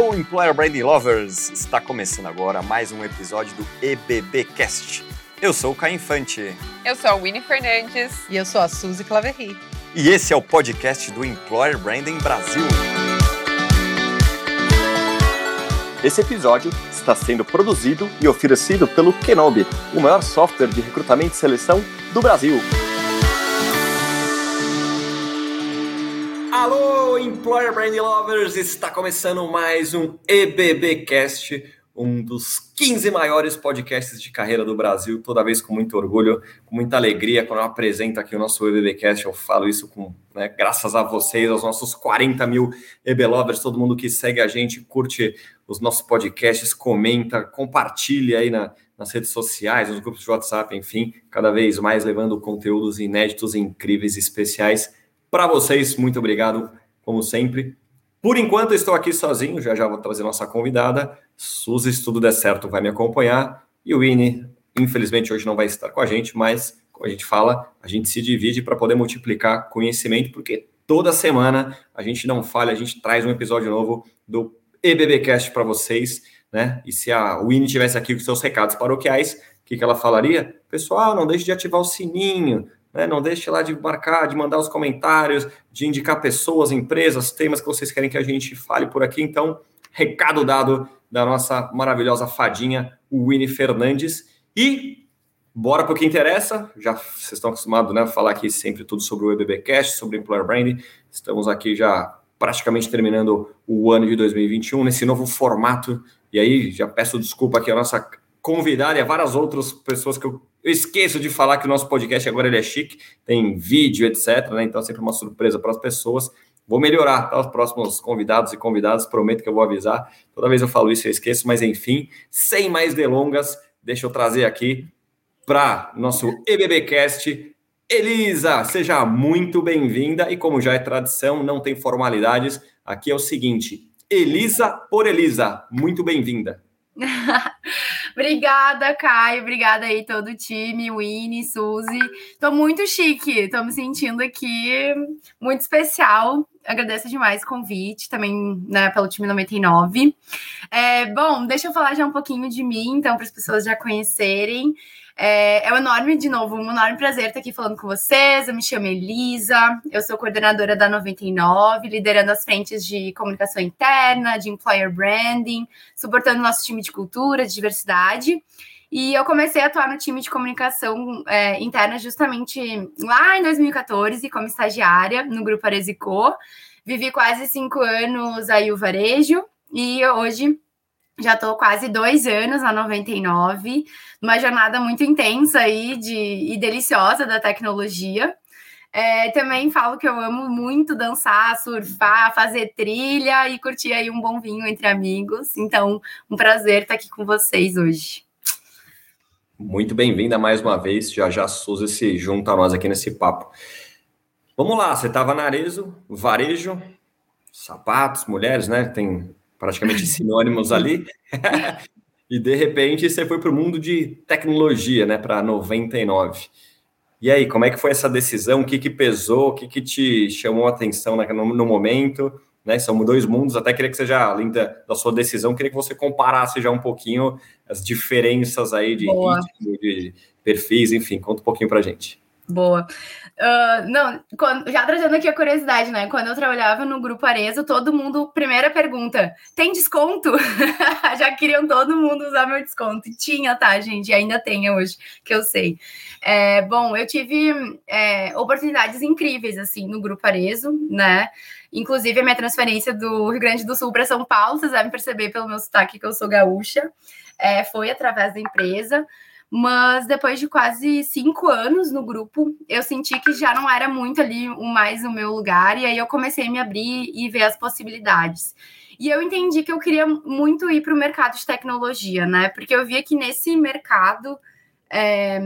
Alô, Employer Branding Lovers! Está começando agora mais um episódio do EBBcast. Eu sou o Caio Infante. Eu sou a Winnie Fernandes. E eu sou a Suzy Claverry. E esse é o podcast do Employer Branding Brasil. Esse episódio está sendo produzido e oferecido pelo Kenobi, o maior software de recrutamento e seleção do Brasil. Alô, Employer Branding Lovers! Está começando mais um EBBcast, um dos 15 maiores podcasts de carreira do Brasil, toda vez com muito orgulho, com muita alegria. Quando eu apresento aqui o nosso EBBcast, eu falo isso com, né, graças a vocês, aos nossos 40 mil EB Lovers, todo mundo que segue a gente, curte os nossos podcasts, comenta, compartilha aí na, nas redes sociais, nos grupos de WhatsApp, enfim, cada vez mais levando conteúdos inéditos, incríveis, especiais para vocês. Muito obrigado, como sempre. Por enquanto, estou aqui sozinho, já já vou trazer nossa convidada. Suzy, se tudo der certo, vai me acompanhar. E o Winnie, infelizmente, hoje não vai estar com a gente, mas, como a gente fala, a gente se divide para poder multiplicar conhecimento, porque toda semana a gente não falha, a gente traz um episódio novo do EBBcast para vocês, né? E se a Winnie tivesse aqui com seus recados paroquiais, o que, que ela falaria? Pessoal, não deixe de ativar o sininho, né? Não deixe lá de marcar, de mandar os comentários, de indicar pessoas, empresas, temas que vocês querem que a gente fale por aqui. Então, recado dado da nossa maravilhosa fadinha, Winnie Fernandes. E bora para o que interessa. Já vocês estão acostumados né, a falar aqui sempre tudo sobre o EBBcast, sobre Employer Branding. Estamos aqui já praticamente terminando o ano de 2021 nesse novo formato. E aí, já peço desculpa aqui a nossa convidada e a várias outras pessoas que eu eu esqueço de falar que o nosso podcast agora ele é chique, tem vídeo, etc. Né? Então, é sempre uma surpresa para as pessoas. Vou melhorar, tá? Os próximos convidados e convidadas, prometo que eu vou avisar. Toda vez eu falo isso, eu esqueço, mas enfim, sem mais delongas, deixa eu trazer aqui para nosso EBBcast. Elisa, seja muito bem-vinda. E como já é tradição, não tem formalidades. Aqui é o seguinte: Elisa por Elisa, muito bem-vinda. obrigada, Caio. Obrigada aí todo o time, Winnie, Suzy. Tô muito chique, tô me sentindo aqui muito especial. Agradeço demais o convite, também né, pelo time 99. É, bom, deixa eu falar já um pouquinho de mim, então, para as pessoas já conhecerem. É, é um enorme, de novo, um enorme prazer estar aqui falando com vocês. Eu me chamo Elisa, eu sou coordenadora da 99, liderando as frentes de comunicação interna, de employer branding, suportando nosso time de cultura, de diversidade. E eu comecei a atuar no time de comunicação é, interna justamente lá em 2014, como estagiária no Grupo Aresico. Vivi quase cinco anos aí o varejo e hoje já estou quase dois anos na 99, uma jornada muito intensa aí de, e deliciosa da tecnologia. É, também falo que eu amo muito dançar, surfar, fazer trilha e curtir aí um bom vinho entre amigos. Então, um prazer estar aqui com vocês hoje. Muito bem-vinda mais uma vez. Já já a Suzy se junta a nós aqui nesse papo. Vamos lá, você estava na Arezo, varejo, sapatos, mulheres, né? Tem praticamente sinônimos ali. e de repente você foi para o mundo de tecnologia, né, para 99. E aí, como é que foi essa decisão? O que, que pesou? O que, que te chamou a atenção no momento? Né? São dois mundos. Até queria que você já, além da, da, sua decisão, queria que você comparasse já um pouquinho as diferenças aí de ritmo, de perfis, enfim, conta um pouquinho para gente. Boa. Uh, não, quando, já trazendo aqui a curiosidade, né? Quando eu trabalhava no Grupo Arezo, todo mundo, primeira pergunta, tem desconto? já queriam todo mundo usar meu desconto. E tinha, tá, gente? E ainda tem hoje, que eu sei. É, bom, eu tive é, oportunidades incríveis, assim, no Grupo Arezo, né? Inclusive, a minha transferência do Rio Grande do Sul para São Paulo, vocês devem perceber pelo meu sotaque que eu sou gaúcha, é, foi através da empresa. Mas depois de quase cinco anos no grupo, eu senti que já não era muito ali mais o meu lugar, e aí eu comecei a me abrir e ver as possibilidades. E eu entendi que eu queria muito ir para o mercado de tecnologia, né? Porque eu via que nesse mercado é,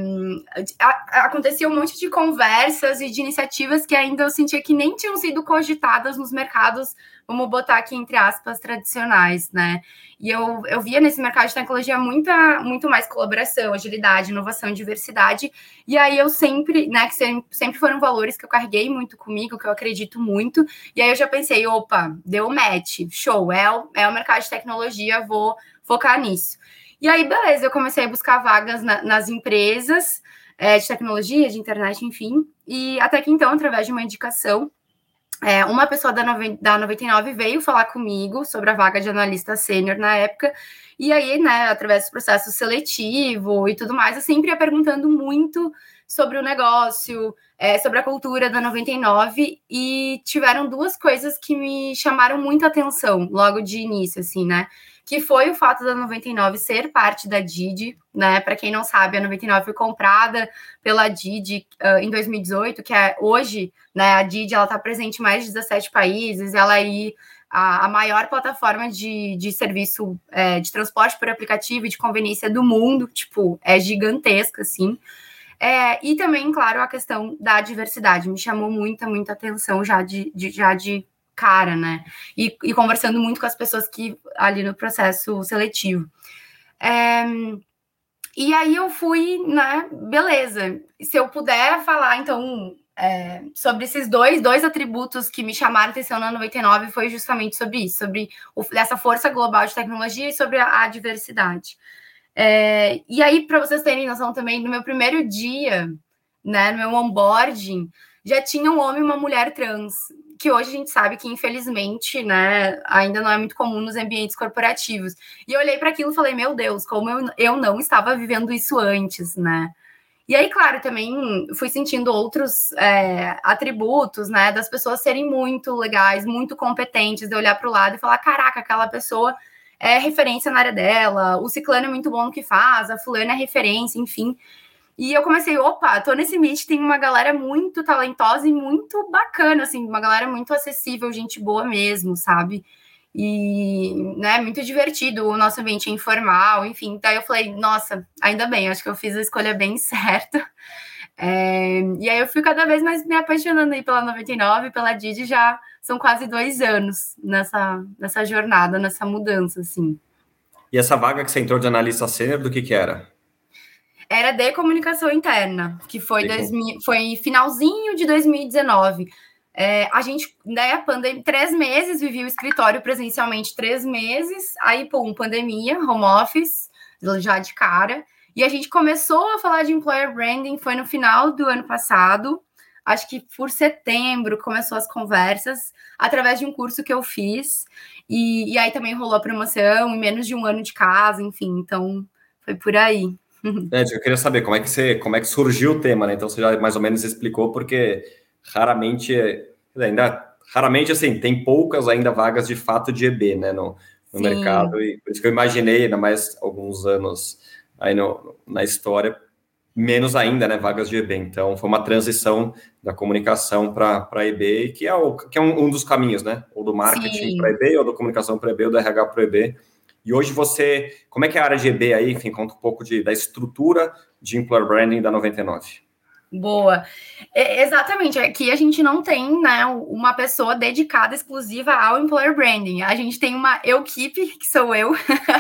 acontecia um monte de conversas e de iniciativas que ainda eu sentia que nem tinham sido cogitadas nos mercados, vamos botar aqui entre aspas, tradicionais, né? E eu, eu via nesse mercado de tecnologia muita, muito mais colaboração, agilidade, inovação diversidade. E aí eu sempre, né, que sempre, sempre foram valores que eu carreguei muito comigo, que eu acredito muito. E aí eu já pensei, opa, deu match, show, é o, é o mercado de tecnologia, vou focar nisso. E aí, beleza, eu comecei a buscar vagas na, nas empresas é, de tecnologia, de internet, enfim. E até que então, através de uma indicação, é, uma pessoa da, da 99 veio falar comigo sobre a vaga de analista sênior na época. E aí, né, através do processo seletivo e tudo mais, eu sempre ia perguntando muito sobre o negócio, é, sobre a cultura da 99, e tiveram duas coisas que me chamaram muita atenção logo de início, assim, né? Que foi o fato da 99 ser parte da Didi, né? Para quem não sabe, a 99 foi comprada pela Didi uh, em 2018, que é hoje, né? A Didi ela está presente em mais de 17 países, ela aí a, a maior plataforma de, de serviço é, de transporte por aplicativo e de conveniência do mundo, tipo, é gigantesca, assim. É, e também, claro, a questão da diversidade me chamou muita, muita atenção já de, de já de cara, né? E, e, conversando muito com as pessoas que ali no processo seletivo. É, e aí eu fui, né? Beleza. Se eu puder falar, então, é, sobre esses dois, dois atributos que me chamaram atenção na 99 foi justamente sobre isso, sobre o, essa força global de tecnologia e sobre a, a diversidade. É, e aí, para vocês terem noção também, no meu primeiro dia, né, no meu onboarding, já tinha um homem e uma mulher trans que hoje a gente sabe que, infelizmente, né, ainda não é muito comum nos ambientes corporativos. E eu olhei para aquilo e falei, meu Deus, como eu, eu não estava vivendo isso antes, né? E aí, claro, também fui sentindo outros é, atributos, né, das pessoas serem muito legais, muito competentes, de olhar para o lado e falar: caraca, aquela pessoa é referência na área dela, o ciclano é muito bom no que faz, a fulana é referência, enfim. E eu comecei, opa, tô nesse Meet, tem uma galera muito talentosa e muito bacana, assim, uma galera muito acessível, gente boa mesmo, sabe? E, né, muito divertido, o nosso ambiente é informal, enfim. Daí eu falei, nossa, ainda bem, acho que eu fiz a escolha bem certa. É, e aí eu fui cada vez mais me apaixonando aí pela 99, pela Didi, já são quase dois anos nessa, nessa jornada, nessa mudança, assim. E essa vaga que você entrou de analista sênior, do que que era? Era de comunicação interna, que foi, dois, foi finalzinho de 2019. É, a gente, né, pandemia, três meses, vivia o escritório presencialmente três meses, aí, pum, pandemia, home office, já de cara. E a gente começou a falar de employer branding, foi no final do ano passado, acho que por setembro começou as conversas, através de um curso que eu fiz, e, e aí também rolou a promoção, em menos de um ano de casa, enfim, então foi por aí. É, eu queria saber como é que você, como é que surgiu o tema, né? Então você já mais ou menos explicou, porque raramente, ainda raramente assim, tem poucas ainda vagas de fato de EB, né, no, no mercado, e por isso que eu imaginei, ainda mais alguns anos aí no, na história, menos ainda, né, vagas de EB. Então foi uma transição da comunicação para EB, que é, o, que é um, um dos caminhos, né? Ou do marketing para EB, ou da comunicação para EB, ou do RH para EB. E hoje você, como é que é a área de EB aí? Enfim, conta um pouco de, da estrutura de employer branding da 99. Boa. É, exatamente. Aqui a gente não tem né, uma pessoa dedicada exclusiva ao employer branding. A gente tem uma equipe, que sou eu,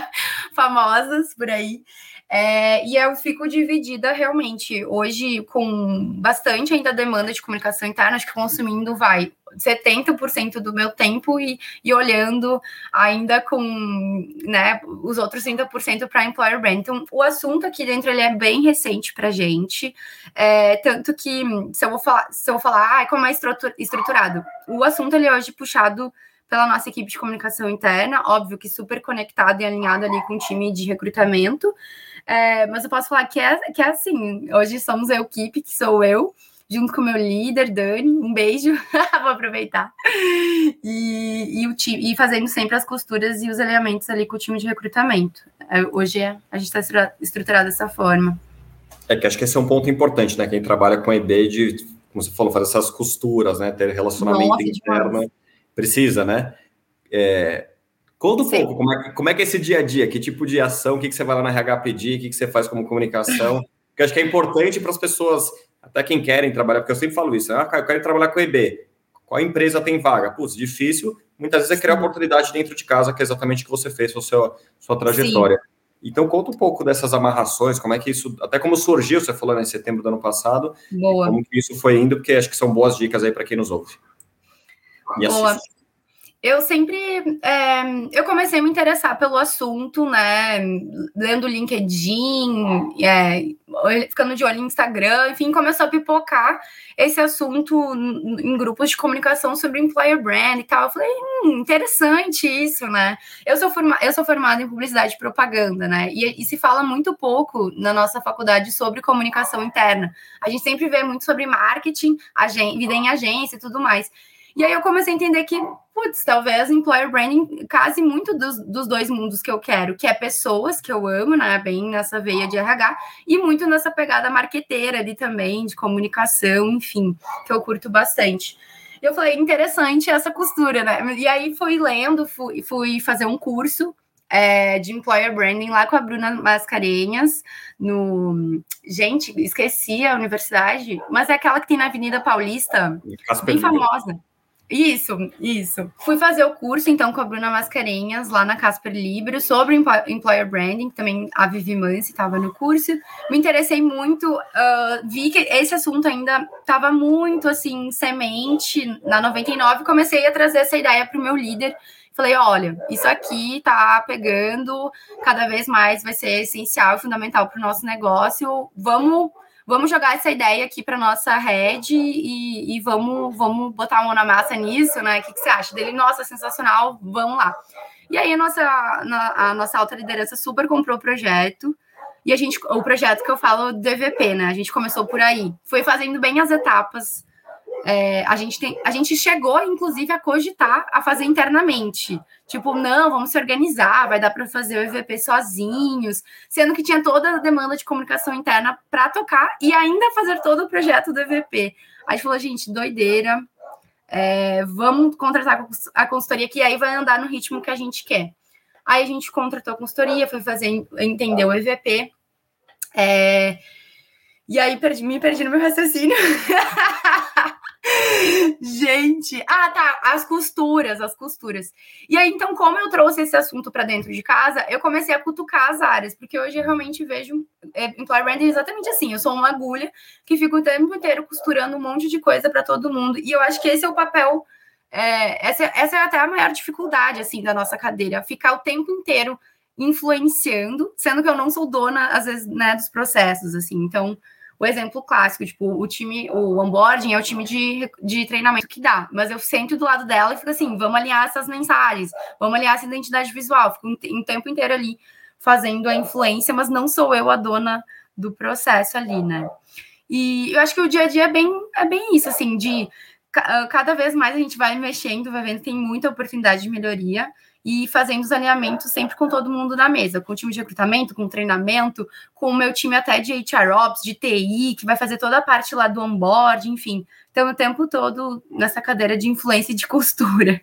famosas por aí, é, e eu fico dividida realmente. Hoje com bastante ainda demanda de comunicação interna, acho que consumindo vai 70% do meu tempo e, e olhando ainda com né, os outros 30% para employer brand. Então, o assunto aqui dentro ele é bem recente para gente, é, tanto que se eu vou falar, se eu falar ah, como é estruturado, o assunto ele é hoje puxado pela nossa equipe de comunicação interna, óbvio que super conectado e alinhado ali com o time de recrutamento, é, mas eu posso falar que é, que é assim, hoje somos a equipe, que sou eu, junto com o meu líder, Dani, um beijo, vou aproveitar, e, e, o time, e fazendo sempre as costuras e os alinhamentos ali com o time de recrutamento. É, hoje é, a gente está estruturado dessa forma. É que acho que esse é um ponto importante, né? Quem trabalha com a ideia de, como você falou, fazer essas costuras, né? Ter relacionamento Nossa, interno, precisa, né? É, Conta um pouco, como é, como é que é esse dia a dia? Que tipo de ação? O que, que você vai lá na RH pedir? O que, que você faz como comunicação? Porque acho que é importante para as pessoas, até quem querem trabalhar, porque eu sempre falo isso, né? ah, eu quero trabalhar com EB. Qual empresa tem vaga? Putz, difícil. Muitas vezes é criar oportunidade dentro de casa, que é exatamente o que você fez, a sua, sua trajetória. Sim. Então, conta um pouco dessas amarrações, como é que isso, até como surgiu, você falou né, em setembro do ano passado, Boa. como que isso foi indo, porque acho que são boas dicas aí para quem nos ouve. E Boa. Assiste eu sempre é, eu comecei a me interessar pelo assunto, né? Lendo LinkedIn, é, ficando de olho no Instagram, enfim, começou a pipocar esse assunto em grupos de comunicação sobre employer brand e tal. Eu falei, hum, interessante isso, né? Eu sou, forma, eu sou formada em publicidade e propaganda, né? E, e se fala muito pouco na nossa faculdade sobre comunicação interna. A gente sempre vê muito sobre marketing, vida em agência e tudo mais. E aí eu comecei a entender que, putz, talvez employer branding case muito dos, dos dois mundos que eu quero, que é pessoas, que eu amo, né? Bem nessa veia de RH, e muito nessa pegada marqueteira ali também, de comunicação, enfim, que eu curto bastante. E eu falei, interessante essa costura, né? E aí fui lendo, fui, fui fazer um curso é, de employer branding lá com a Bruna Mascarenhas, no. Gente, esqueci a universidade, mas é aquela que tem na Avenida Paulista, bem famosa. Isso, isso. Fui fazer o curso, então, com a Bruna Mascarenhas, lá na Casper Libro, sobre Employer Branding, também a Vivi Mansi estava no curso. Me interessei muito, uh, vi que esse assunto ainda estava muito, assim, semente na 99, comecei a trazer essa ideia para o meu líder. Falei, olha, isso aqui tá pegando, cada vez mais vai ser essencial e fundamental para o nosso negócio. Vamos vamos jogar essa ideia aqui para nossa rede e, e, vamos, vamos botar a mão na massa nisso, né? O que, que, você acha dele? Nossa, sensacional, vamos lá. E aí a nossa, a nossa alta liderança super comprou o projeto. E a gente, o projeto que eu falo do EVP, né? A gente começou por aí. Foi fazendo bem as etapas é, a, gente tem, a gente chegou, inclusive, a cogitar a fazer internamente. Tipo, não, vamos se organizar, vai dar para fazer o EVP sozinhos, sendo que tinha toda a demanda de comunicação interna para tocar e ainda fazer todo o projeto do EVP. Aí a gente falou, gente, doideira, é, vamos contratar a consultoria que aí vai andar no ritmo que a gente quer. Aí a gente contratou a consultoria, foi fazer entender o EVP. É, e aí perdi, me perdi no meu raciocínio. Gente, ah, tá, as costuras, as costuras. E aí, então, como eu trouxe esse assunto para dentro de casa, eu comecei a cutucar as áreas, porque hoje eu realmente vejo é, branding exatamente assim. Eu sou uma agulha que fico o tempo inteiro costurando um monte de coisa para todo mundo. E eu acho que esse é o papel, é, essa, essa é até a maior dificuldade, assim, da nossa cadeira, ficar o tempo inteiro influenciando, sendo que eu não sou dona, às vezes, né, dos processos, assim. Então, o exemplo clássico, tipo, o time, o onboarding é o time de, de treinamento que dá, mas eu sento do lado dela e fico assim, vamos alinhar essas mensagens, vamos alinhar essa identidade visual, fico um, um tempo inteiro ali fazendo a influência, mas não sou eu a dona do processo ali, né? E eu acho que o dia a dia é bem, é bem isso, assim, de cada vez mais a gente vai mexendo, vai vendo que tem muita oportunidade de melhoria e fazendo os alinhamentos sempre com todo mundo na mesa, com o time de recrutamento, com treinamento, com o meu time até de HR Ops, de TI, que vai fazer toda a parte lá do onboard, enfim. Então, o tempo todo nessa cadeira de influência e de costura.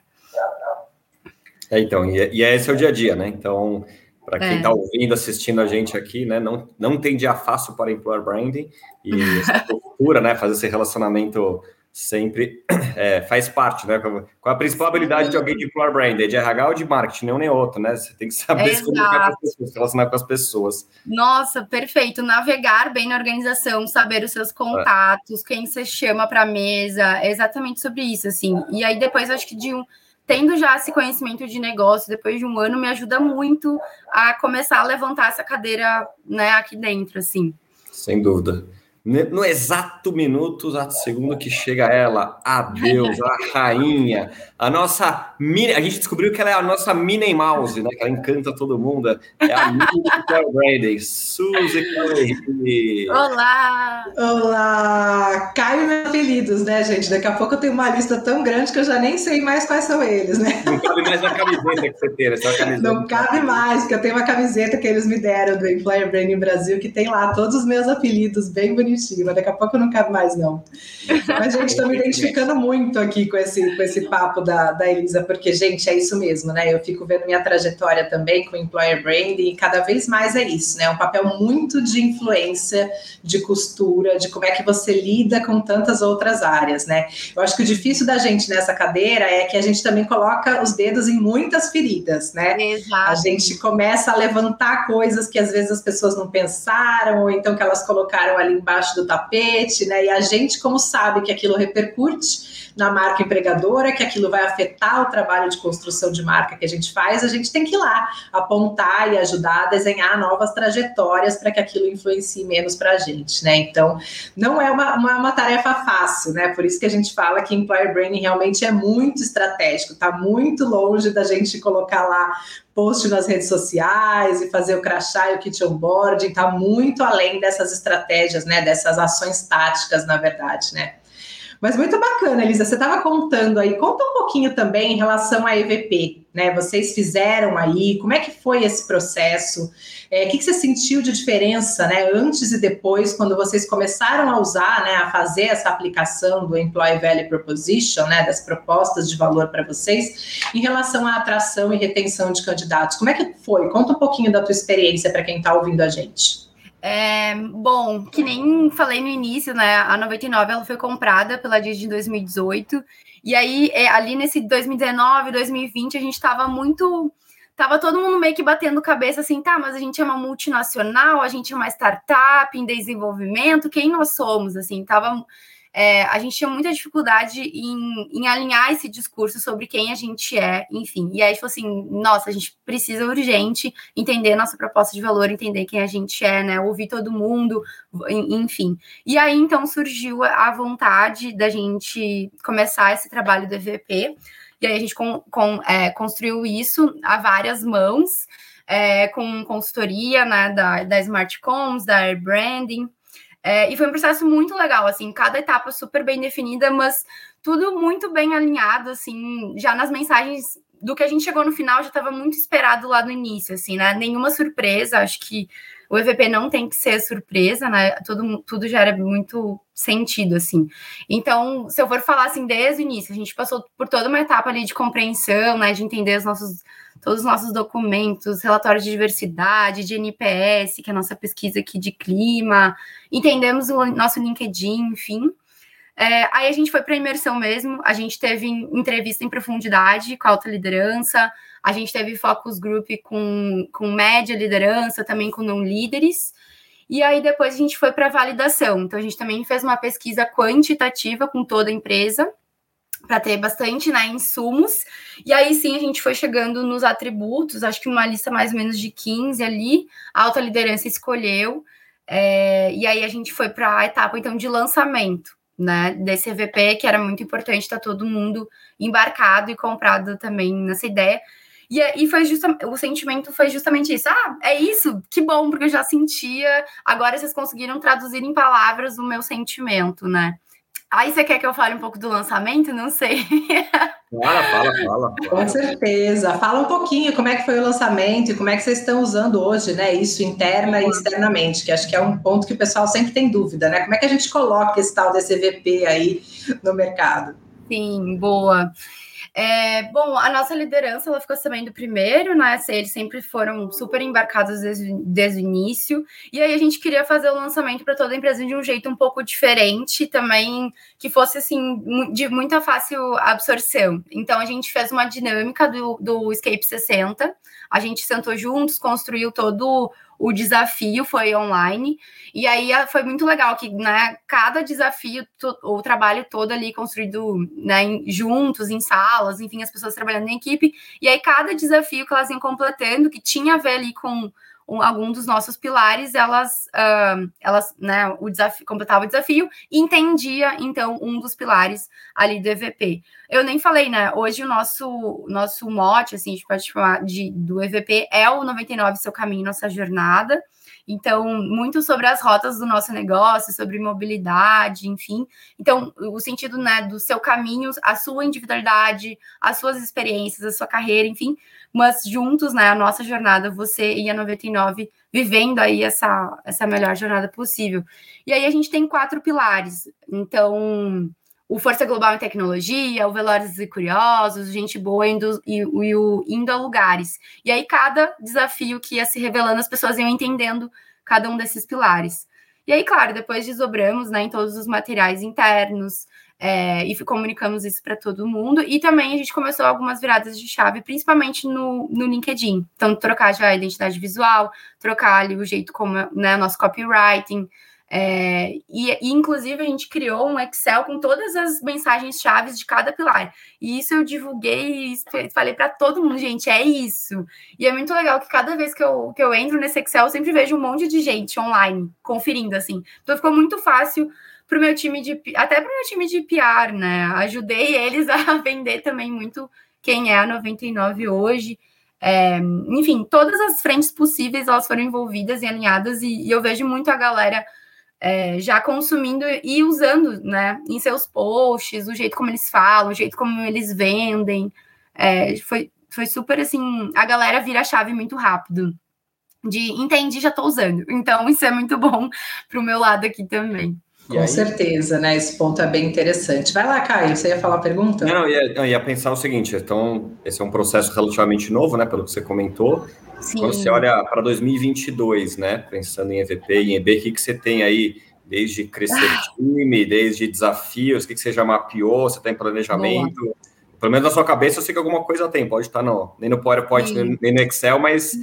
É, então, e, e esse é o dia a dia, né? Então, para quem está é. ouvindo, assistindo a gente aqui, né? Não, não tem dia fácil para employer branding e essa postura, né? Fazer esse relacionamento sempre é, faz parte, né? Qual a principal habilidade de alguém de employer brand? É de RH ou de marketing? Nenhum nem outro, né? Você tem que saber se comunicar com as pessoas, relacionar com as pessoas. Nossa, perfeito. Navegar bem na organização, saber os seus contatos, é. quem você chama para a mesa, é exatamente sobre isso, assim. E aí depois acho que de um tendo já esse conhecimento de negócio depois de um ano me ajuda muito a começar a levantar essa cadeira, né, aqui dentro, assim. Sem dúvida. No exato minuto, exato segundo que chega ela, a Deus, a rainha, a nossa mini, a gente descobriu que ela é a nossa Minnie Mouse, né? Que ela encanta todo mundo. É a Minnie Brady, Suzy Olá! Olá! Caio meus apelidos, né, gente? Daqui a pouco eu tenho uma lista tão grande que eu já nem sei mais quais são eles, né? Não cabe mais na camiseta que você tem, essa né? camiseta. Não cabe mais, porque eu tenho uma camiseta que eles me deram do Employer Branding Brasil, que tem lá todos os meus apelidos bem bonitinhos mas daqui a pouco eu não quero mais, não. Mas, gente, estou me identificando muito aqui com esse, com esse papo da, da Elisa, porque, gente, é isso mesmo, né? Eu fico vendo minha trajetória também com employer branding e cada vez mais é isso, né? Um papel muito de influência, de costura, de como é que você lida com tantas outras áreas, né? Eu acho que o difícil da gente nessa cadeira é que a gente também coloca os dedos em muitas feridas, né? Exato. A gente começa a levantar coisas que às vezes as pessoas não pensaram, ou então que elas colocaram ali embaixo do tapete, né? E a gente, como sabe que aquilo repercute na marca empregadora, que aquilo vai afetar o trabalho de construção de marca que a gente faz, a gente tem que ir lá apontar e ajudar a desenhar novas trajetórias para que aquilo influencie menos para a gente, né? Então, não é uma, uma, uma, tarefa fácil, né? Por isso que a gente fala que employer branding realmente é muito estratégico, está muito longe da gente colocar lá post nas redes sociais e fazer o crachá e o kit onboarding, está muito além dessas estratégias, né? Dessas ações táticas, na verdade, né? Mas muito bacana, Elisa. Você estava contando aí, conta um pouquinho também em relação à EVP, né? Vocês fizeram aí, como é que foi esse processo? É, o que, que você sentiu de diferença, né? Antes e depois, quando vocês começaram a usar, né? A fazer essa aplicação do Employee Value Proposition, né? Das propostas de valor para vocês, em relação à atração e retenção de candidatos. Como é que foi? Conta um pouquinho da tua experiência para quem está ouvindo a gente. É, bom, que nem falei no início, né? A 99 ela foi comprada pela Disney em 2018. E aí, é, ali nesse 2019, 2020, a gente estava muito. Tava todo mundo meio que batendo cabeça assim, tá, mas a gente é uma multinacional, a gente é uma startup em desenvolvimento, quem nós somos? Assim, tava é, a gente tinha muita dificuldade em, em, alinhar esse discurso sobre quem a gente é, enfim. E aí, tipo assim, nossa, a gente precisa urgente entender nossa proposta de valor, entender quem a gente é, né? Ouvir todo mundo, enfim. E aí, então, surgiu a vontade da gente começar esse trabalho do EVP. E aí a gente com, com, é, construiu isso a várias mãos, é, com consultoria né, da, da Smart Comms, da Air Branding, é, e foi um processo muito legal, assim, cada etapa super bem definida, mas tudo muito bem alinhado, assim, já nas mensagens do que a gente chegou no final já estava muito esperado lá no início, assim, né? Nenhuma surpresa, acho que o EVP não tem que ser surpresa, né? Tudo, tudo já era muito sentido, assim. Então, se eu for falar assim desde o início, a gente passou por toda uma etapa ali de compreensão, né? De entender os nossos todos os nossos documentos, relatórios de diversidade, de NPS, que é a nossa pesquisa aqui de clima, entendemos o nosso LinkedIn, enfim. É, aí a gente foi para imersão mesmo, a gente teve entrevista em profundidade com a alta liderança, a gente teve focus group com, com média liderança, também com não líderes, e aí depois a gente foi para validação. Então a gente também fez uma pesquisa quantitativa com toda a empresa, para ter bastante né, insumos. E aí sim a gente foi chegando nos atributos, acho que uma lista mais ou menos de 15 ali, a alta liderança escolheu. É, e aí a gente foi para a etapa então de lançamento né, desse EVP, que era muito importante estar tá todo mundo embarcado e comprado também nessa ideia. E, e foi justamente o sentimento foi justamente isso. Ah, é isso, que bom, porque eu já sentia. Agora vocês conseguiram traduzir em palavras o meu sentimento, né? Aí você quer que eu fale um pouco do lançamento? Não sei. Fala, fala, fala. Com certeza. Fala um pouquinho como é que foi o lançamento e como é que vocês estão usando hoje, né? Isso interna e externamente, que acho que é um ponto que o pessoal sempre tem dúvida, né? Como é que a gente coloca esse tal desse EVP aí no mercado? Sim, boa. É, bom, a nossa liderança ela ficou sabendo primeiro, né? Eles sempre foram super embarcados desde, desde o início. E aí a gente queria fazer o lançamento para toda a empresa de um jeito um pouco diferente, também que fosse assim de muita fácil absorção. Então a gente fez uma dinâmica do, do Escape 60. A gente sentou juntos, construiu todo o desafio foi online. E aí foi muito legal que, né, cada desafio, o trabalho todo ali construído, né, juntos, em salas, enfim, as pessoas trabalhando em equipe. E aí cada desafio que elas iam completando, que tinha a ver ali com um, algum dos nossos pilares, elas, uh, elas né, o desafio, completava o desafio e entendia, então, um dos pilares ali do EVP. Eu nem falei, né? Hoje o nosso, nosso mote, assim, a gente pode chamar de, do EVP, é o 99 Seu Caminho, Nossa Jornada. Então, muito sobre as rotas do nosso negócio, sobre mobilidade, enfim. Então, o sentido né, do seu caminho, a sua individualidade, as suas experiências, a sua carreira, enfim. Mas juntos, né, a nossa jornada, você e a 99 vivendo aí essa, essa melhor jornada possível. E aí a gente tem quatro pilares. Então, o Força Global em Tecnologia, o Velozes e Curiosos, Gente Boa indo, e, e, o Indo a Lugares. E aí, cada desafio que ia se revelando, as pessoas iam entendendo cada um desses pilares. E aí, claro, depois desdobramos né, em todos os materiais internos é, e comunicamos isso para todo mundo. E também a gente começou algumas viradas de chave, principalmente no, no LinkedIn. Então, trocar já a identidade visual, trocar ali o jeito como né, nosso copywriting, é, e, e, inclusive, a gente criou um Excel com todas as mensagens chaves de cada pilar. E isso eu divulguei e falei para todo mundo, gente, é isso. E é muito legal que cada vez que eu, que eu entro nesse Excel, eu sempre vejo um monte de gente online conferindo, assim. Então ficou muito fácil para o meu time de. Até para o meu time de PR, né? Ajudei eles a vender também muito quem é a 99 hoje. É, enfim, todas as frentes possíveis elas foram envolvidas e alinhadas, e, e eu vejo muito a galera é, já consumindo e usando, né, em seus posts, o jeito como eles falam, o jeito como eles vendem. É, foi, foi super assim, a galera vira a chave muito rápido. De entendi, já estou usando. Então, isso é muito bom para o meu lado aqui também. Com certeza, né? Esse ponto é bem interessante. Vai lá, Caio, você ia falar a pergunta? Não, ia, eu ia pensar o seguinte: então, esse é um processo relativamente novo, né? Pelo que você comentou. Sim. Quando você olha para 2022, né? Pensando em EVP e em EB, o que, que você tem aí desde crescer ah. time, desde desafios, o que, que você já mapeou, você tem planejamento? Boa. Pelo menos na sua cabeça eu sei que alguma coisa tem, pode estar no, nem no PowerPoint, Sim. nem no Excel, mas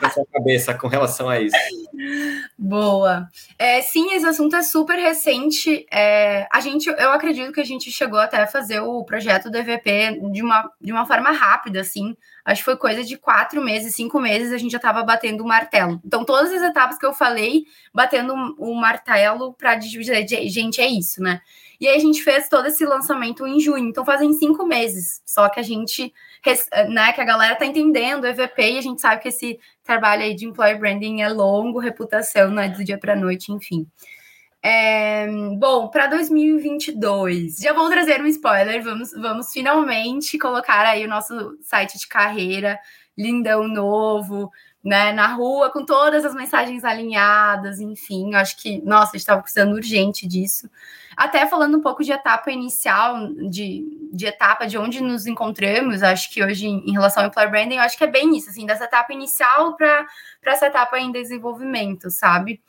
na sua cabeça com relação a isso. Boa. É, sim, esse assunto é super recente. É, a gente, eu acredito que a gente chegou até a fazer o projeto do EVP de uma, de uma forma rápida, assim. Acho que foi coisa de quatro meses, cinco meses, a gente já estava batendo o martelo. Então, todas as etapas que eu falei, batendo o martelo para dizer, gente, é isso, né? E aí a gente fez todo esse lançamento em junho. Então fazem cinco meses. Só que a gente, né, que a galera tá entendendo o EVP e a gente sabe que esse trabalho aí de employer branding é longo, reputação, não é do dia para noite, enfim. É, bom, para 2022, já vou trazer um spoiler. Vamos, vamos finalmente colocar aí o nosso site de carreira, lindão novo, né, na rua, com todas as mensagens alinhadas, enfim. Acho que, nossa, a gente estava precisando urgente disso. Até falando um pouco de etapa inicial, de, de etapa de onde nos encontramos, acho que hoje, em relação ao employer branding, eu acho que é bem isso, assim, dessa etapa inicial para essa etapa em desenvolvimento, sabe?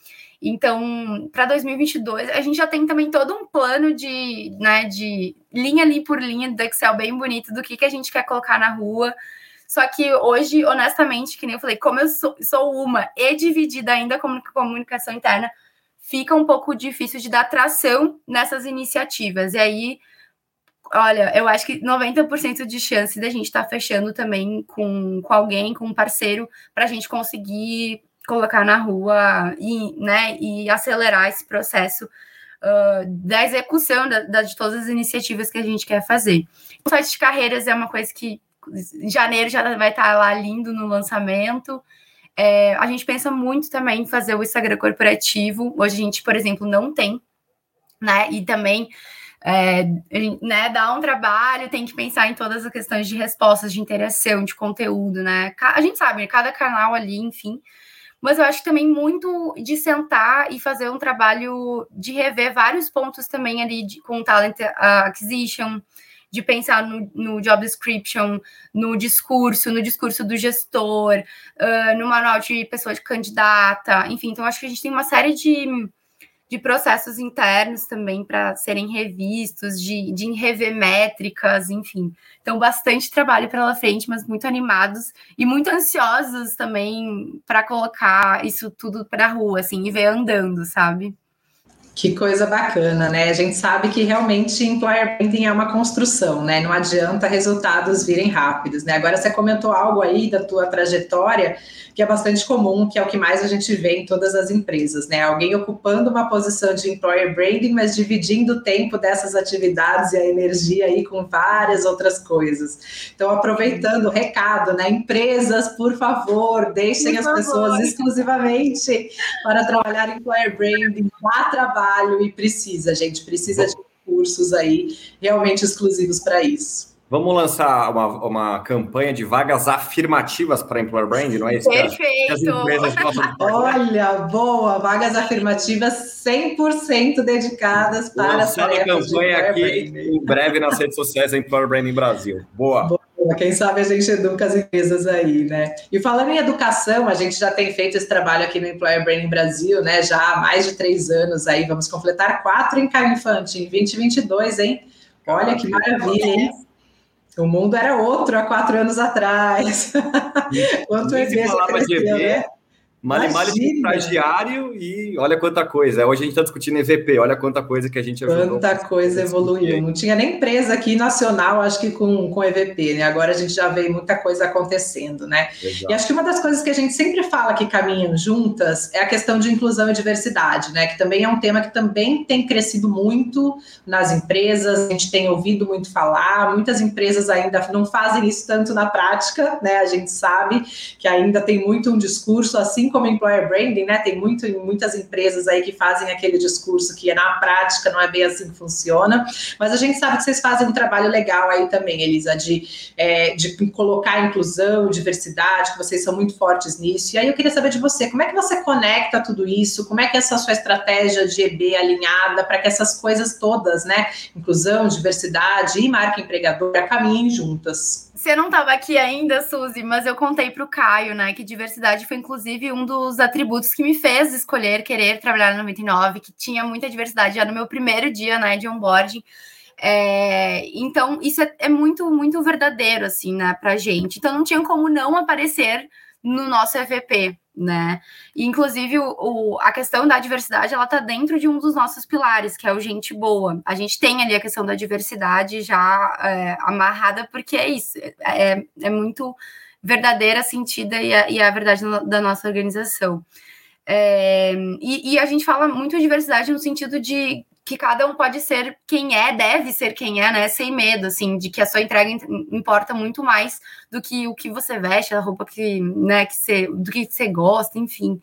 Então, para 2022, a gente já tem também todo um plano de, né, de linha ali por linha do Excel bem bonito do que, que a gente quer colocar na rua. Só que hoje, honestamente, que nem eu falei, como eu sou, sou uma e dividida ainda com comunicação interna, fica um pouco difícil de dar tração nessas iniciativas. E aí, olha, eu acho que 90% de chance da gente estar tá fechando também com, com alguém, com um parceiro, para a gente conseguir colocar na rua e, né, e acelerar esse processo uh, da execução da, da, de todas as iniciativas que a gente quer fazer. O site de carreiras é uma coisa que em janeiro já vai estar tá lá lindo no lançamento. É, a gente pensa muito também em fazer o Instagram corporativo. Hoje a gente, por exemplo, não tem, né? E também é, né, dá um trabalho, tem que pensar em todas as questões de respostas, de interação, de conteúdo, né? A gente sabe, cada canal ali, enfim. Mas eu acho também muito de sentar e fazer um trabalho de rever vários pontos também ali de, com talent acquisition, de pensar no, no, job description, no discurso, no discurso do gestor, uh, no manual de pessoa de candidata, enfim. Então, acho que a gente tem uma série de, de processos internos também para serem revistos, de, de rever métricas, enfim. Então, bastante trabalho pela frente, mas muito animados e muito ansiosos também para colocar isso tudo para a rua, assim, e ver andando, sabe? Que coisa bacana, né? A gente sabe que realmente employer branding é uma construção, né? Não adianta resultados virem rápidos, né? Agora você comentou algo aí da tua trajetória que é bastante comum, que é o que mais a gente vê em todas as empresas, né? Alguém ocupando uma posição de employer branding, mas dividindo o tempo dessas atividades e a energia aí com várias outras coisas. Então, aproveitando o recado, né? Empresas, por favor, deixem por as favor. pessoas exclusivamente para trabalhar em employer branding, dá trabalho e precisa, gente, precisa de cursos aí realmente exclusivos para isso. Vamos lançar uma, uma campanha de vagas afirmativas para Employer Brand, não é isso? Perfeito! Olha, boa! Vagas afirmativas 100% dedicadas para as tarefas campanha aqui em breve nas redes sociais da Employer Branding Brasil. Boa! boa. Quem sabe a gente educa as empresas aí, né? E falando em educação, a gente já tem feito esse trabalho aqui no Employer Branding Brasil, né? Já há mais de três anos aí, vamos completar quatro em Caio Infante em 2022, hein? Olha que maravilha, hein? O mundo era outro há quatro anos atrás. Quanto EV você cresceu, né? Mali de estagiário e olha quanta coisa. Hoje a gente está discutindo EVP, olha quanta coisa que a gente ajudou. Quanta coisa evoluiu. Não tinha nem empresa aqui nacional, acho que com, com EVP, né? Agora a gente já vê muita coisa acontecendo, né? Exato. E acho que uma das coisas que a gente sempre fala que caminham juntas é a questão de inclusão e diversidade, né? Que também é um tema que também tem crescido muito nas empresas, a gente tem ouvido muito falar, muitas empresas ainda não fazem isso tanto na prática, né? A gente sabe que ainda tem muito um discurso assim como employer branding, né? Tem muito, muitas empresas aí que fazem aquele discurso que na prática não é bem assim que funciona. Mas a gente sabe que vocês fazem um trabalho legal aí também, Elisa, de, é, de colocar inclusão, diversidade, que vocês são muito fortes nisso. E aí eu queria saber de você, como é que você conecta tudo isso? Como é que essa sua estratégia de EB alinhada para que essas coisas todas, né? Inclusão, diversidade e marca empregadora caminhem juntas? Você não estava aqui ainda, Suzy, mas eu contei para o Caio, né, que diversidade foi inclusive um dos atributos que me fez escolher querer trabalhar na 99, que tinha muita diversidade já no meu primeiro dia, né, de onboarding. É, então, isso é, é, muito, muito verdadeiro, assim, né, pra gente. Então, não tinha como não aparecer no nosso EVP, né? E, inclusive, o, o, a questão da diversidade, ela tá dentro de um dos nossos pilares, que é o gente boa. A gente tem ali a questão da diversidade já é, amarrada, porque é isso, é, é muito verdadeira, sentida e a, e a verdade da nossa organização. É, e, e, a gente fala muito de diversidade no sentido de que cada um pode ser quem é, deve ser quem é, né? Sem medo, assim, de que a sua entrega importa muito mais do que o que você veste, a roupa que, né, que você, do que você gosta, enfim.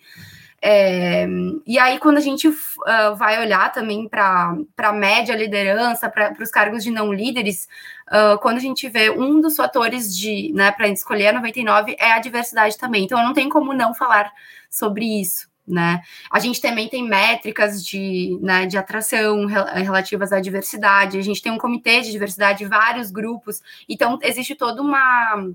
É, e aí, quando a gente uh, vai olhar também para a média liderança, para os cargos de não líderes, uh, quando a gente vê um dos fatores de, né, para escolher a 99 é a diversidade também. Então, não tem como não falar sobre isso né? A gente também tem métricas de, né, de atração relativas à diversidade, a gente tem um comitê de diversidade, vários grupos, então existe todo uma,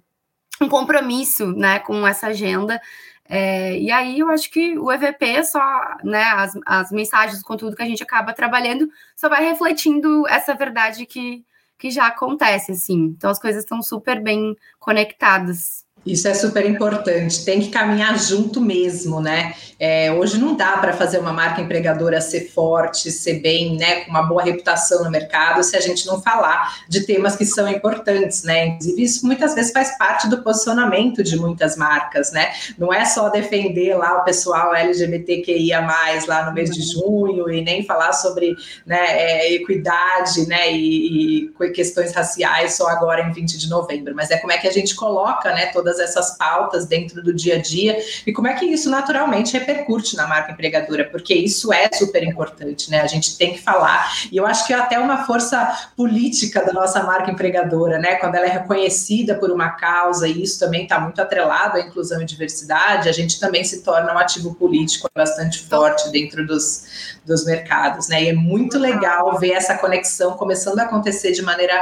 um compromisso né, com essa agenda. É, e aí eu acho que o EVP só, né, as, as mensagens, o conteúdo que a gente acaba trabalhando, só vai refletindo essa verdade que, que já acontece, assim. Então as coisas estão super bem conectadas. Isso é super importante, tem que caminhar junto mesmo, né? É, hoje não dá para fazer uma marca empregadora ser forte, ser bem, né, com uma boa reputação no mercado, se a gente não falar de temas que são importantes, né? Inclusive, isso muitas vezes faz parte do posicionamento de muitas marcas, né? Não é só defender lá o pessoal LGBTQIA, lá no mês de junho, e nem falar sobre né, é, equidade né, e, e questões raciais só agora em 20 de novembro, mas é como é que a gente coloca né, todas todas essas pautas dentro do dia a dia e como é que isso naturalmente repercute na marca empregadora, porque isso é super importante, né? A gente tem que falar, e eu acho que é até uma força política da nossa marca empregadora, né? Quando ela é reconhecida por uma causa, e isso também está muito atrelado à inclusão e diversidade, a gente também se torna um ativo político bastante forte dentro dos, dos mercados, né? E é muito legal ver essa conexão começando a acontecer de maneira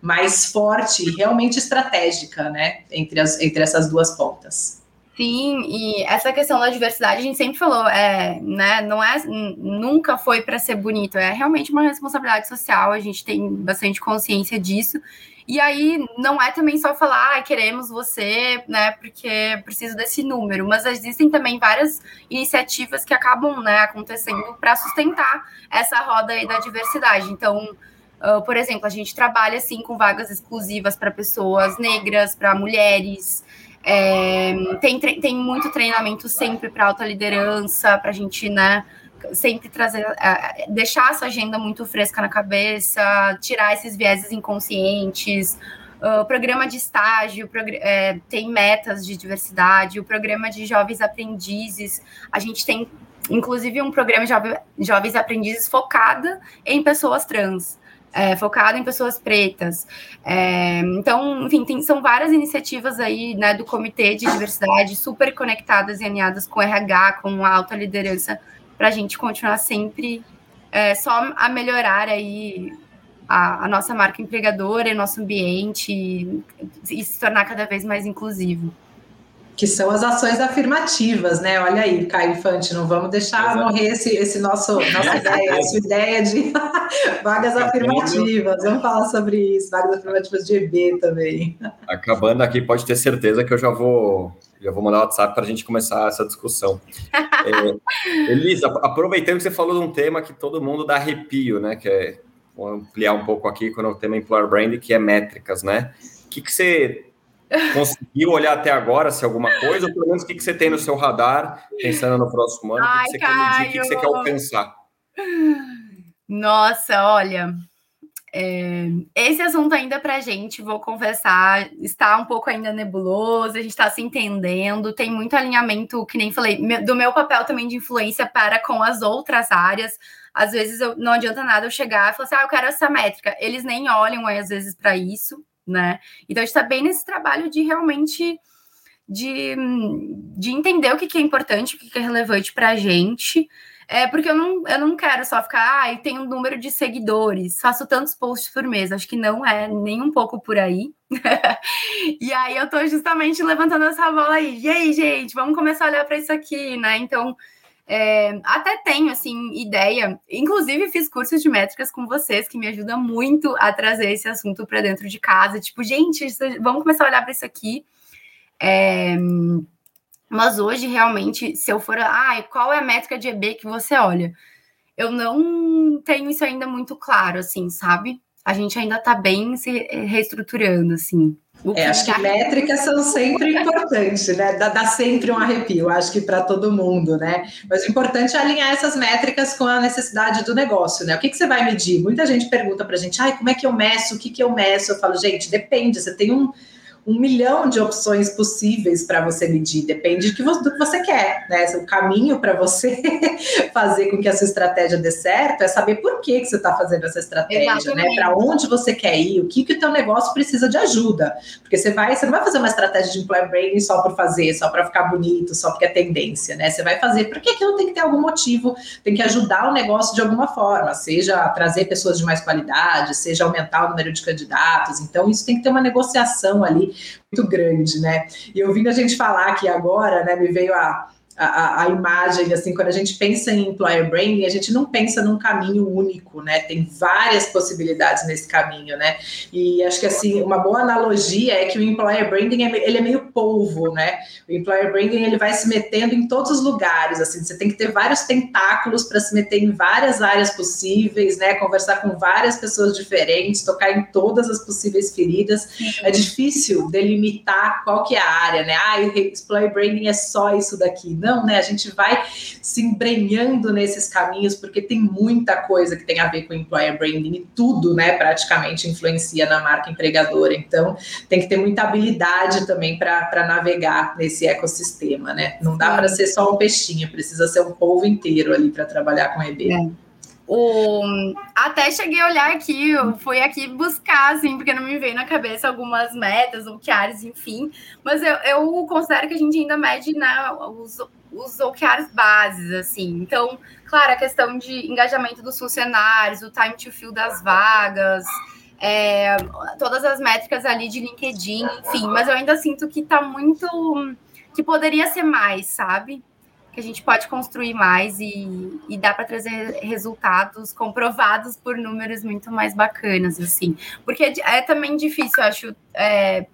mais forte e realmente estratégica, né, entre, as, entre essas duas pontas. Sim, e essa questão da diversidade a gente sempre falou, é, né, não é, nunca foi para ser bonito, é realmente uma responsabilidade social, a gente tem bastante consciência disso. E aí não é também só falar, ah, queremos você, né, porque preciso desse número, mas existem também várias iniciativas que acabam, né, acontecendo para sustentar essa roda aí da diversidade. Então, uh, por exemplo, a gente trabalha assim com vagas exclusivas para pessoas negras, para mulheres, é, tem, tem muito treinamento sempre para alta liderança, para a gente, né, sempre trazer, deixar essa agenda muito fresca na cabeça, tirar esses vieses inconscientes. O programa de estágio é, tem metas de diversidade, o programa de jovens aprendizes, a gente tem inclusive um programa de jovens aprendizes focado em pessoas trans é, focado em pessoas pretas. É, então, enfim, tem, são várias iniciativas aí né, do Comitê de Diversidade super conectadas e alinhadas com RH, com alta liderança, para a gente continuar sempre é, só a melhorar aí a, a, nossa marca empregadora, nosso ambiente e, e se tornar cada vez mais inclusivo que são as ações afirmativas, né? Olha aí, Caio Infante, não vamos deixar Exato. morrer esse, esse nosso nossa ideia, a sua ideia de vagas afirmativas. Vamos falar sobre isso, vagas afirmativas de EB também. Acabando aqui, pode ter certeza que eu já vou já vou mandar o WhatsApp para a gente começar essa discussão. é, Elisa, aproveitando que você falou de um tema que todo mundo dá arrepio, né? Que é vou ampliar um pouco aqui quando o tema Employer Brand, que é métricas, né? O que, que você conseguiu olhar até agora se alguma coisa, ou pelo menos o que, que você tem no seu radar, pensando no próximo ano, Ai, o que, que você Caio. quer medir, o que, que você quer alcançar? Nossa, olha, é, esse assunto ainda para gente, vou confessar, está um pouco ainda nebuloso, a gente está se entendendo, tem muito alinhamento, que nem falei, do meu papel também de influência para com as outras áreas. Às vezes eu, não adianta nada eu chegar e falar assim, ah, eu quero essa métrica. Eles nem olham às vezes para isso, né? Então a gente está bem nesse trabalho de realmente de, de entender o que, que é importante, o que, que é relevante para a gente. É porque eu não, eu não quero só ficar, ah, tem um número de seguidores, faço tantos posts por mês. Acho que não é nem um pouco por aí. e aí eu tô justamente levantando essa bola aí. E aí, gente, vamos começar a olhar para isso aqui, né? Então, é, até tenho, assim, ideia. Inclusive, fiz cursos de métricas com vocês, que me ajuda muito a trazer esse assunto para dentro de casa. Tipo, gente, vamos começar a olhar para isso aqui. É, mas hoje, realmente, se eu for. Ah, qual é a métrica de EB que você olha? Eu não tenho isso ainda muito claro, assim, sabe? A gente ainda está bem se reestruturando, assim. É, acho que métricas são sempre importantes, né? Dá, dá sempre um arrepio, acho que para todo mundo, né? Mas o importante é alinhar essas métricas com a necessidade do negócio, né? O que, que você vai medir? Muita gente pergunta para a gente, ai, como é que eu meço? O que, que eu meço? Eu falo, gente, depende, você tem um um milhão de opções possíveis para você medir, depende do que você quer, né? O caminho para você fazer com que a sua estratégia dê certo é saber por que, que você está fazendo essa estratégia, né? Exatamente. né? Para onde você quer ir, o que, que o teu negócio precisa de ajuda. Porque você vai, você não vai fazer uma estratégia de employer branding só por fazer, só para ficar bonito, só porque é tendência, né? Você vai fazer porque aquilo tem que ter algum motivo, tem que ajudar o negócio de alguma forma, seja trazer pessoas de mais qualidade, seja aumentar o número de candidatos. Então, isso tem que ter uma negociação ali muito grande, né? E ouvindo a gente falar aqui agora, né, me veio a, a, a, imagem, assim, quando a gente pensa em employer branding, a gente não pensa num caminho único, né? Tem várias possibilidades nesse caminho, né? E acho que, assim, uma boa analogia é que o employer branding, é, ele é meio polvo, né? O employer branding, ele vai se metendo em todos os lugares, assim, você tem que ter vários tentáculos para se meter em várias áreas possíveis, né? Conversar com várias pessoas diferentes, tocar em todas as possíveis feridas. É difícil delimitar qual que é a área, né? Ah, employer branding é só isso daqui. Não, não, né? A gente vai se embrenhando nesses caminhos, porque tem muita coisa que tem a ver com employer branding e tudo, né, praticamente influencia na marca empregadora. Então, tem que ter muita habilidade também para navegar nesse ecossistema, né? Não dá para ser só um peixinho, precisa ser um povo inteiro ali para trabalhar com EB. É. O... Até cheguei a olhar aqui, fui aqui buscar, assim, porque não me veio na cabeça algumas metas, OKRs, enfim. Mas eu, eu considero que a gente ainda mede né, os, os OKRs bases, assim. Então, claro, a questão de engajamento dos funcionários, o time to fill das vagas, é, todas as métricas ali de LinkedIn, enfim. Mas eu ainda sinto que está muito que poderia ser mais, sabe? Que a gente pode construir mais e, e dá para trazer resultados comprovados por números muito mais bacanas, assim. Porque é, é também difícil, eu acho. É,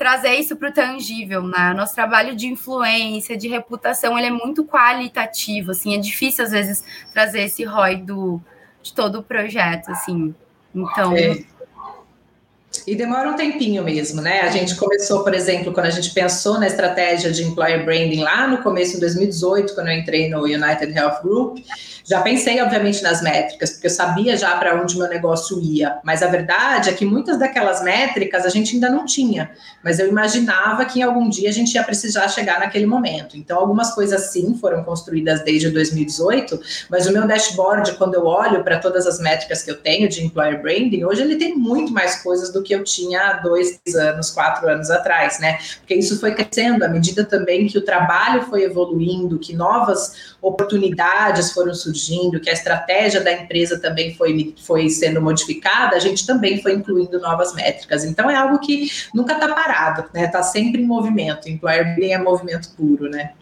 trazer isso para o tangível, né? Nosso trabalho de influência, de reputação, ele é muito qualitativo, assim, é difícil às vezes trazer esse ROI do, de todo o projeto, assim. Então, é. E demora um tempinho mesmo, né? A gente começou, por exemplo, quando a gente pensou na estratégia de employer branding lá no começo de 2018, quando eu entrei no United Health Group, já pensei, obviamente, nas métricas, porque eu sabia já para onde meu negócio ia. Mas a verdade é que muitas daquelas métricas a gente ainda não tinha. Mas eu imaginava que em algum dia a gente ia precisar chegar naquele momento. Então, algumas coisas sim foram construídas desde 2018, mas o meu dashboard, quando eu olho para todas as métricas que eu tenho de employer branding, hoje ele tem muito mais coisas do que eu tinha há dois anos, quatro anos atrás, né? Porque isso foi crescendo à medida também que o trabalho foi evoluindo, que novas oportunidades foram surgindo, que a estratégia da empresa também foi, foi sendo modificada, a gente também foi incluindo novas métricas. Então é algo que nunca está parado, né? Está sempre em movimento. Employer Branding é movimento puro, né?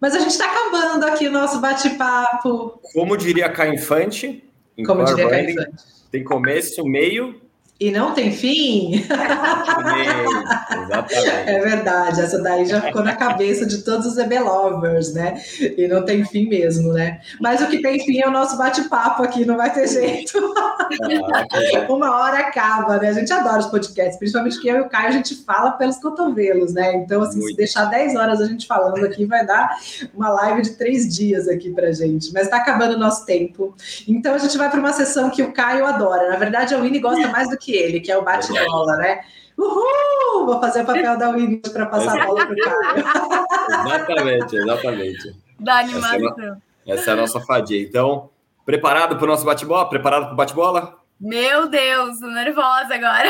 Mas a gente está acabando aqui o nosso bate-papo. Como diria Caio Infante, Como diria Caio Infante. Tem começo, meio e não tem fim? Exatamente. É verdade, essa daí já ficou na cabeça de todos os EB lovers, né? E não tem fim mesmo, né? Mas o que tem fim é o nosso bate-papo aqui, não vai ter jeito. Uma hora acaba, né? A gente adora os podcasts, principalmente que eu e o Caio a gente fala pelos cotovelos, né? Então, assim, Muito. se deixar 10 horas a gente falando aqui, vai dar uma live de três dias aqui pra gente. Mas tá acabando o nosso tempo. Então a gente vai para uma sessão que o Caio adora. Na verdade, a Winnie gosta mais do que ele, que é o bate-bola, né? Uhul! Vou fazer o papel da Winnie para passar a bola para o Caio. exatamente, exatamente. Da animação. Essa é, essa é a nossa fadia. Então, preparado para o nosso bate-bola? Preparado para o bate-bola? Meu Deus, tô nervosa agora.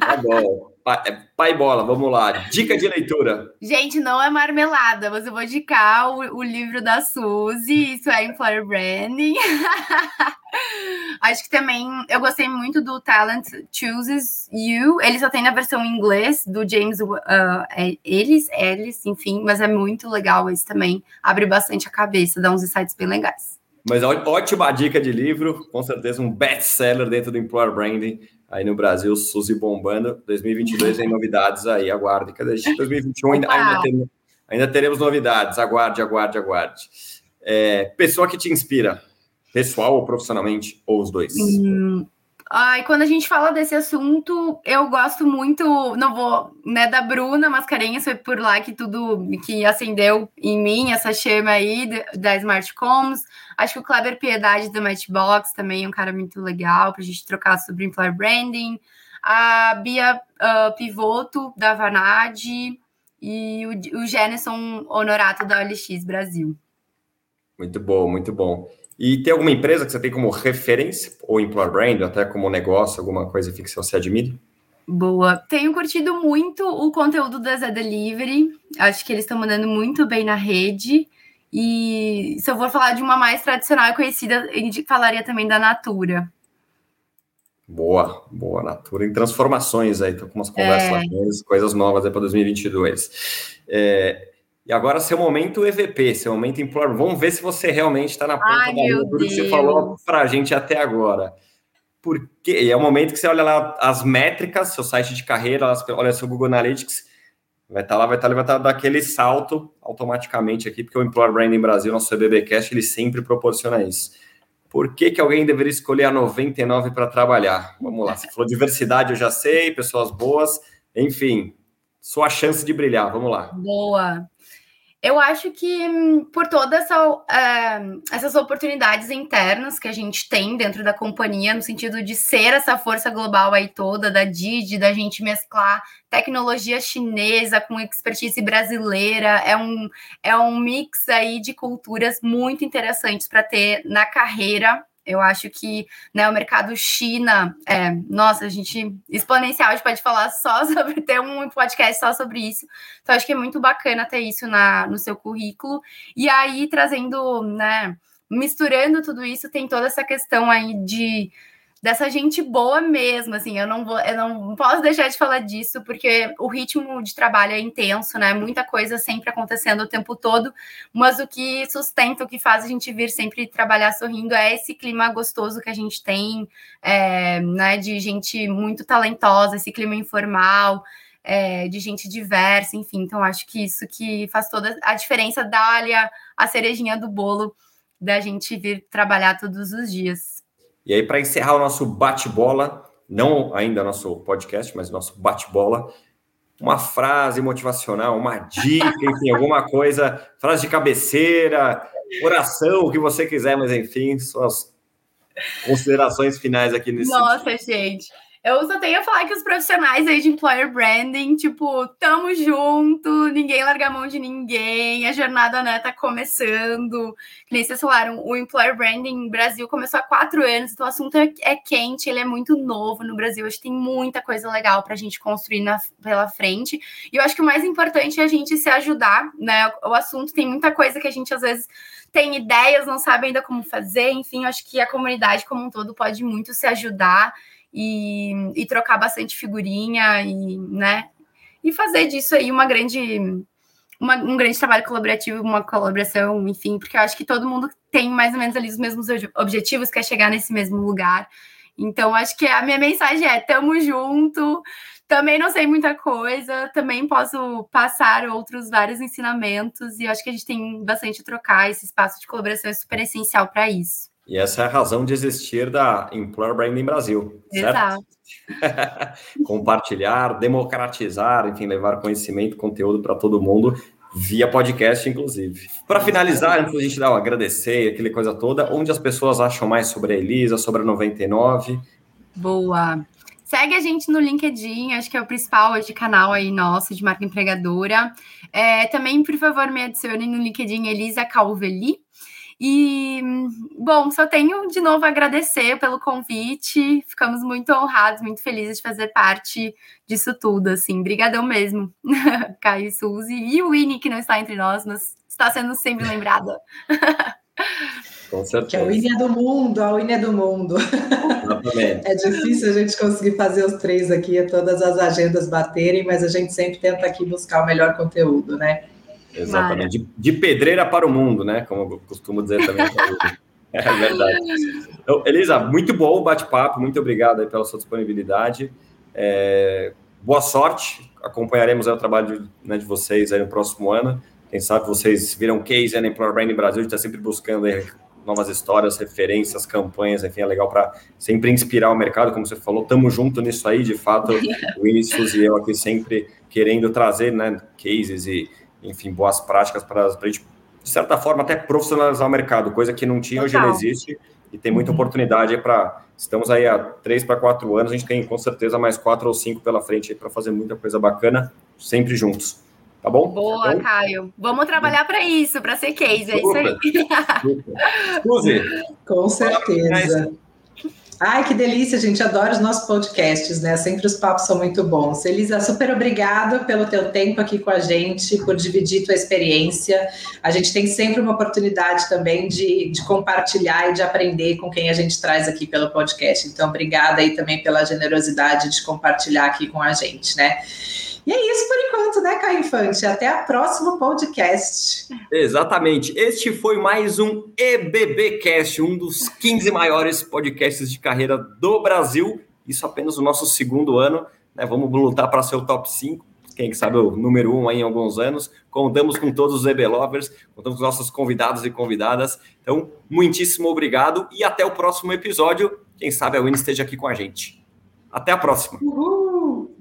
Tá bom. É, pai bola, vamos lá. Dica de leitura. Gente, não é marmelada, mas eu vou indicar o, o livro da Suzy, isso é Employer Branding. Acho que também eu gostei muito do Talent Chooses You. Ele só tem na versão em inglês do James uh, Ellis, Ellis, enfim, mas é muito legal esse também. Abre bastante a cabeça, dá uns insights bem legais. Mas ótima dica de livro, com certeza um best-seller dentro do Employer Branding aí no Brasil, Suzy bombando. 2022 tem novidades aí, aguarde. Cadê? 2021 ainda, ainda, teremos, ainda teremos novidades, aguarde, aguarde, aguarde. É, pessoa que te inspira, pessoal ou profissionalmente, ou os dois? Hum, Ai, quando a gente fala desse assunto, eu gosto muito, não vou, né, da Bruna Mascarenhas, foi por lá que tudo, que acendeu em mim, essa chama aí da Smart Coms. Acho que o Kleber Piedade da Matchbox também é um cara muito legal para a gente trocar sobre employer branding. A Bia uh, Pivoto da Vanad e o, o Jenison Honorato da OLX Brasil. Muito bom, muito bom. E tem alguma empresa que você tem como referência, ou employer brand, até como negócio, alguma coisa que você admire? Boa. Tenho curtido muito o conteúdo da Zé Delivery. Acho que eles estão mandando muito bem na rede. E se eu for falar de uma mais tradicional e conhecida, falaria também da Natura. Boa, boa, Natura em transformações aí, tô com umas conversas, é. coisas novas aí para 2022. É, e agora seu momento EVP, seu momento Employer. Vamos ver se você realmente está na ponta Ai, da linha, tudo que você falou para a gente até agora. Porque é o momento que você olha lá as métricas, seu site de carreira, olha seu Google Analytics, vai estar tá lá, vai estar tá, vai tá daquele salto automaticamente aqui, porque o Employer Branding Brasil, nosso CBBcast, ele sempre proporciona isso. Por que, que alguém deveria escolher a 99 para trabalhar? Vamos lá, se falou diversidade, eu já sei, pessoas boas, enfim, sua chance de brilhar, vamos lá. Boa. Eu acho que hum, por todas essa, uh, essas oportunidades internas que a gente tem dentro da companhia, no sentido de ser essa força global aí toda, da Didi, da gente mesclar tecnologia chinesa com expertise brasileira, é um, é um mix aí de culturas muito interessantes para ter na carreira eu acho que né, o mercado China, é, nossa, a gente exponencial, a gente pode falar só sobre ter um podcast só sobre isso. Então, acho que é muito bacana ter isso na, no seu currículo. E aí, trazendo, né, misturando tudo isso, tem toda essa questão aí de dessa gente boa mesmo, assim, eu não vou, eu não posso deixar de falar disso, porque o ritmo de trabalho é intenso, né? Muita coisa sempre acontecendo o tempo todo, mas o que sustenta, o que faz a gente vir sempre trabalhar sorrindo é esse clima gostoso que a gente tem, é, né? De gente muito talentosa, esse clima informal. É, de gente diversa, enfim, então acho que isso que faz toda a diferença, dá ali a, a cerejinha do bolo da gente vir trabalhar todos os dias. E aí, para encerrar o nosso bate-bola, não ainda nosso podcast, mas nosso bate-bola, uma frase motivacional, uma dica, enfim, alguma coisa, frase de cabeceira, oração, o que você quiser, mas enfim, suas considerações finais aqui nesse. Nossa, sentido. gente. Eu só tenho a falar que os profissionais aí de employer branding, tipo, tamo junto, ninguém larga a mão de ninguém, a jornada né, tá começando. Que nem vocês falaram, o employer branding no Brasil começou há quatro anos, então o assunto é, é quente, ele é muito novo no Brasil. Acho que tem muita coisa legal pra gente construir na, pela frente. E eu acho que o mais importante é a gente se ajudar, né? O assunto tem muita coisa que a gente às vezes tem ideias, não sabe ainda como fazer, enfim, eu acho que a comunidade como um todo pode muito se ajudar e, e trocar bastante figurinha e, né, e fazer disso aí uma grande uma, um grande trabalho colaborativo, uma colaboração, enfim, porque eu acho que todo mundo tem mais ou menos ali os mesmos objetivos, quer chegar nesse mesmo lugar. Então, acho que a minha mensagem é: tamo junto. Também não sei muita coisa, também posso passar outros vários ensinamentos, e acho que a gente tem bastante a trocar. Esse espaço de colaboração é super essencial para isso. E essa é a razão de existir da Employer Branding Brasil, certo? Exato. Compartilhar, democratizar, enfim, levar conhecimento, conteúdo para todo mundo via podcast, inclusive. Para finalizar, antes da gente dar um agradecer, aquele coisa toda, onde as pessoas acham mais sobre a Elisa, sobre a 99? Boa. Segue a gente no LinkedIn, acho que é o principal hoje canal aí nosso de marca empregadora. É, também, por favor, me adicione no LinkedIn Elisa Calveli. E, bom, só tenho de novo a agradecer pelo convite. Ficamos muito honrados, muito felizes de fazer parte disso tudo, assim. Brigadão mesmo, Caio e Suzy. E o Winnie, que não está entre nós, mas está sendo sempre lembrada. Com certeza. Que a Winnie é do mundo, a Winnie é do mundo. Exatamente. É difícil a gente conseguir fazer os três aqui, todas as agendas baterem, mas a gente sempre tenta aqui buscar o melhor conteúdo, né? Exatamente. De, de, pedreira para o mundo, né? Como eu costumo dizer também. é verdade. Então, Elisa, muito bom o bate-papo. Muito obrigado pela sua disponibilidade. É, boa sorte. Acompanharemos o trabalho de, né, de, vocês no próximo ano. Quem sabe vocês viram case na Employer Brand Brasil. A gente está sempre buscando aí, novas histórias, referências, campanhas. Enfim, é legal para sempre inspirar o mercado. Como você falou, estamos junto nisso aí. De fato, o Vinícius e eu aqui sempre querendo trazer né, cases e enfim, boas práticas para a gente, de certa forma, até profissionalizar o mercado, coisa que não tinha, Total. hoje não existe, e tem muita uhum. oportunidade para. Estamos aí há três para quatro anos, a gente tem com certeza mais quatro ou cinco pela frente para fazer muita coisa bacana, sempre juntos. Tá bom? Boa, então, Caio. Vamos trabalhar para isso, para ser case, é isso aí. Suzy. Com certeza. Ai, que delícia, gente. Adoro os nossos podcasts, né? Sempre os papos são muito bons. Elisa, super obrigado pelo teu tempo aqui com a gente, por dividir tua experiência. A gente tem sempre uma oportunidade também de, de compartilhar e de aprender com quem a gente traz aqui pelo podcast. Então, obrigada aí também pela generosidade de compartilhar aqui com a gente, né? E é isso por enquanto, né, Caio Infante? Até a próximo podcast. Exatamente. Este foi mais um EBBcast, um dos 15 maiores podcasts de carreira do Brasil. Isso apenas o nosso segundo ano. Né? Vamos lutar para ser o top 5 quem sabe o número um aí em alguns anos. Contamos com todos os EB Lovers, contamos com nossos convidados e convidadas. Então, muitíssimo obrigado e até o próximo episódio. Quem sabe a Winnie esteja aqui com a gente. Até a próxima. Uhul.